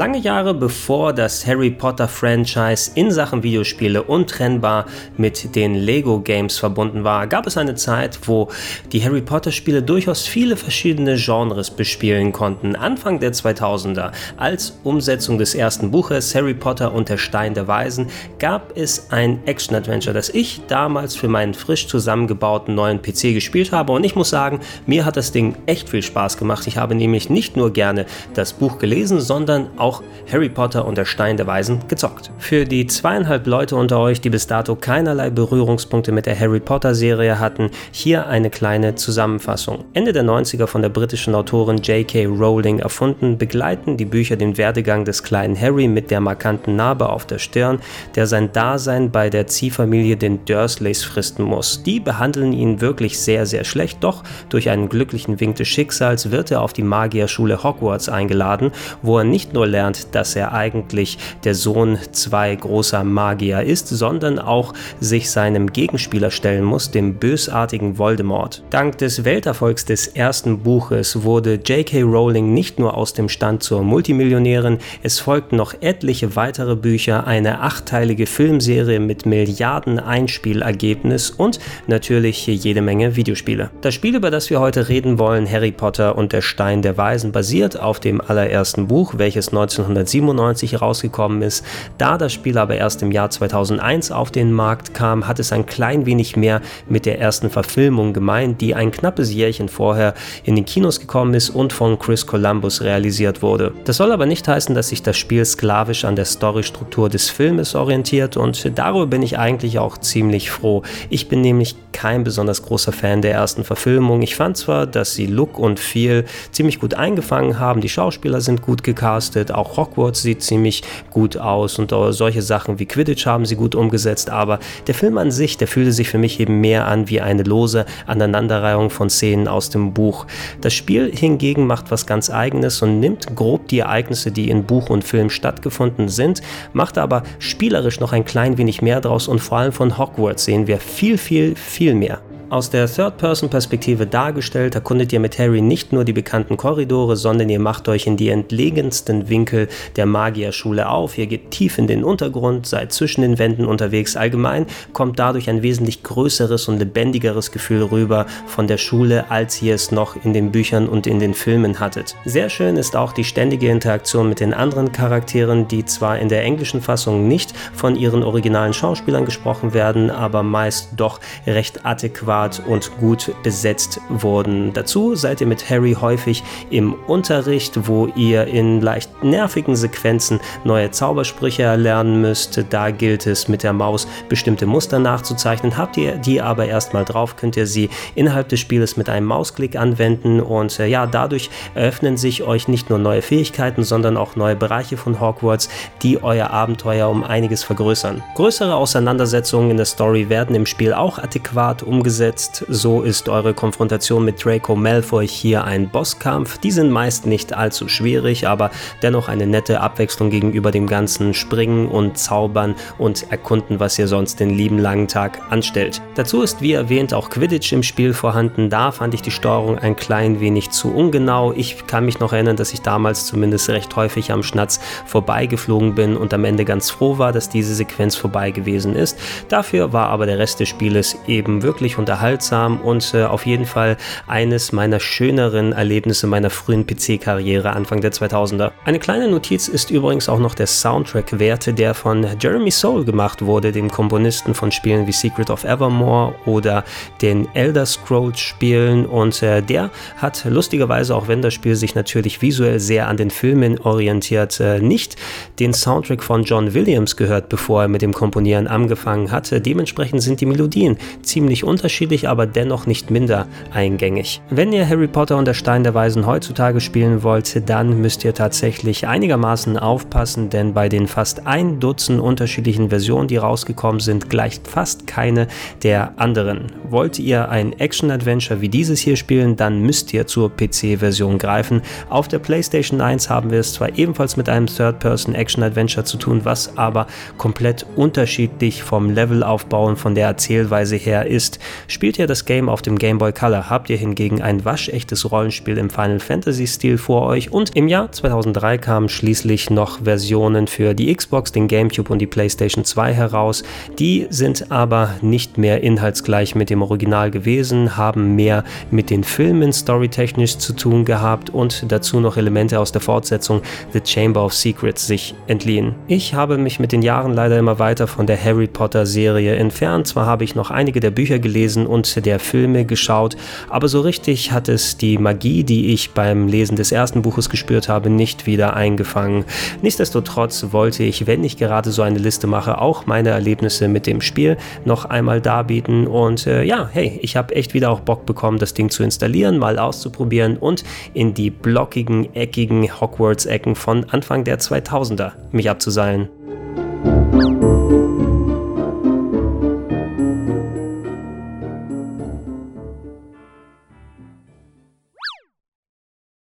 Lange Jahre bevor das Harry Potter Franchise in Sachen Videospiele untrennbar mit den Lego Games verbunden war, gab es eine Zeit, wo die Harry Potter Spiele durchaus viele verschiedene Genres bespielen konnten. Anfang der 2000er, als Umsetzung des ersten Buches Harry Potter und der Stein der Weisen, gab es ein Action-Adventure, das ich damals für meinen frisch zusammengebauten neuen PC gespielt habe und ich muss sagen, mir hat das Ding echt viel Spaß gemacht. Ich habe nämlich nicht nur gerne das Buch gelesen, sondern auch auch Harry Potter und der Stein der Weisen gezockt. Für die zweieinhalb Leute unter euch, die bis dato keinerlei Berührungspunkte mit der Harry Potter Serie hatten, hier eine kleine Zusammenfassung. Ende der 90er von der britischen Autorin J.K. Rowling erfunden, begleiten die Bücher den Werdegang des kleinen Harry mit der markanten Narbe auf der Stirn, der sein Dasein bei der Ziehfamilie den Dursleys fristen muss. Die behandeln ihn wirklich sehr, sehr schlecht, doch durch einen glücklichen Wink des Schicksals wird er auf die Magierschule Hogwarts eingeladen, wo er nicht nur lernt, dass er eigentlich der Sohn zwei großer Magier ist, sondern auch sich seinem Gegenspieler stellen muss, dem bösartigen Voldemort. Dank des Welterfolgs des ersten Buches wurde J.K. Rowling nicht nur aus dem Stand zur Multimillionärin, es folgten noch etliche weitere Bücher, eine achteilige Filmserie mit Milliarden Einspielergebnis und natürlich jede Menge Videospiele. Das Spiel, über das wir heute reden wollen, Harry Potter und der Stein der Weisen, basiert auf dem allerersten Buch, welches 1997 herausgekommen ist. Da das Spiel aber erst im Jahr 2001 auf den Markt kam, hat es ein klein wenig mehr mit der ersten Verfilmung gemeint, die ein knappes Jährchen vorher in den Kinos gekommen ist und von Chris Columbus realisiert wurde. Das soll aber nicht heißen, dass sich das Spiel sklavisch an der Storystruktur des Filmes orientiert und darüber bin ich eigentlich auch ziemlich froh. Ich bin nämlich kein besonders großer Fan der ersten Verfilmung. Ich fand zwar, dass sie Look und Feel ziemlich gut eingefangen haben, die Schauspieler sind gut gecastet, auch Hogwarts sieht ziemlich gut aus und solche Sachen wie Quidditch haben sie gut umgesetzt, aber der Film an sich, der fühlte sich für mich eben mehr an wie eine lose Aneinanderreihung von Szenen aus dem Buch. Das Spiel hingegen macht was ganz eigenes und nimmt grob die Ereignisse, die in Buch und Film stattgefunden sind, macht aber spielerisch noch ein klein wenig mehr draus und vor allem von Hogwarts sehen wir viel, viel, viel mehr. Aus der Third-Person-Perspektive dargestellt, erkundet ihr mit Harry nicht nur die bekannten Korridore, sondern ihr macht euch in die entlegensten Winkel der Magierschule auf. Ihr geht tief in den Untergrund, seid zwischen den Wänden unterwegs. Allgemein kommt dadurch ein wesentlich größeres und lebendigeres Gefühl rüber von der Schule, als ihr es noch in den Büchern und in den Filmen hattet. Sehr schön ist auch die ständige Interaktion mit den anderen Charakteren, die zwar in der englischen Fassung nicht von ihren originalen Schauspielern gesprochen werden, aber meist doch recht adäquat adäquat und gut besetzt wurden. Dazu seid ihr mit Harry häufig im Unterricht, wo ihr in leicht nervigen Sequenzen neue Zaubersprüche erlernen müsst. Da gilt es mit der Maus bestimmte Muster nachzuzeichnen. Habt ihr die aber erstmal drauf, könnt ihr sie innerhalb des Spieles mit einem Mausklick anwenden und äh, ja, dadurch eröffnen sich euch nicht nur neue Fähigkeiten, sondern auch neue Bereiche von Hogwarts, die euer Abenteuer um einiges vergrößern. Größere Auseinandersetzungen in der Story werden im Spiel auch adäquat umgesetzt umgesetzt. So ist eure Konfrontation mit Draco Malfoy hier ein Bosskampf. Die sind meist nicht allzu schwierig, aber dennoch eine nette Abwechslung gegenüber dem ganzen Springen und Zaubern und Erkunden, was ihr sonst den lieben langen Tag anstellt. Dazu ist wie erwähnt auch Quidditch im Spiel vorhanden. Da fand ich die Steuerung ein klein wenig zu ungenau. Ich kann mich noch erinnern, dass ich damals zumindest recht häufig am Schnatz vorbeigeflogen bin und am Ende ganz froh war, dass diese Sequenz vorbei gewesen ist. Dafür war aber der Rest des Spieles eben wirklich unterhaltsam unterhaltsam und äh, auf jeden Fall eines meiner schöneren Erlebnisse meiner frühen PC-Karriere Anfang der 2000er. Eine kleine Notiz ist übrigens auch noch der Soundtrack-Werte, der von Jeremy Soule gemacht wurde, dem Komponisten von Spielen wie Secret of Evermore oder den Elder Scrolls Spielen und äh, der hat lustigerweise, auch wenn das Spiel sich natürlich visuell sehr an den Filmen orientiert, äh, nicht den Soundtrack von John Williams gehört, bevor er mit dem Komponieren angefangen hatte. Dementsprechend sind die Melodien ziemlich unterschiedlich, aber dennoch nicht minder eingängig. Wenn ihr Harry Potter und der Stein der Weisen heutzutage spielen wollt, dann müsst ihr tatsächlich einigermaßen aufpassen, denn bei den fast ein Dutzend unterschiedlichen Versionen, die rausgekommen sind, gleicht fast keine der anderen. Wollt ihr ein Action-Adventure wie dieses hier spielen, dann müsst ihr zur PC-Version greifen. Auf der PlayStation 1 haben wir es zwar ebenfalls mit einem Third-Person-Action-Adventure zu tun, was aber komplett unterschiedlich vom Levelaufbau und von der Erzählweise her ist. Spielt ihr das Game auf dem Game Boy Color, habt ihr hingegen ein waschechtes Rollenspiel im Final Fantasy-Stil vor euch und im Jahr 2003 kamen schließlich noch Versionen für die Xbox, den GameCube und die PlayStation 2 heraus. Die sind aber nicht mehr inhaltsgleich mit dem Original gewesen, haben mehr mit den Filmen storytechnisch zu tun gehabt und dazu noch Elemente aus der Fortsetzung The Chamber of Secrets sich entliehen. Ich habe mich mit den Jahren leider immer weiter von der Harry Potter Serie entfernt. Zwar habe ich noch einige der Bücher gelesen und der Filme geschaut, aber so richtig hat es die Magie, die ich beim Lesen des ersten Buches gespürt habe, nicht wieder eingefangen. Nichtsdestotrotz wollte ich, wenn ich gerade so eine Liste mache, auch meine Erlebnisse mit dem Spiel noch einmal darbieten und äh, ja, hey, ich habe echt wieder auch Bock bekommen, das Ding zu installieren, mal auszuprobieren und in die blockigen, eckigen Hogwarts-Ecken von Anfang der 2000er mich abzuseilen.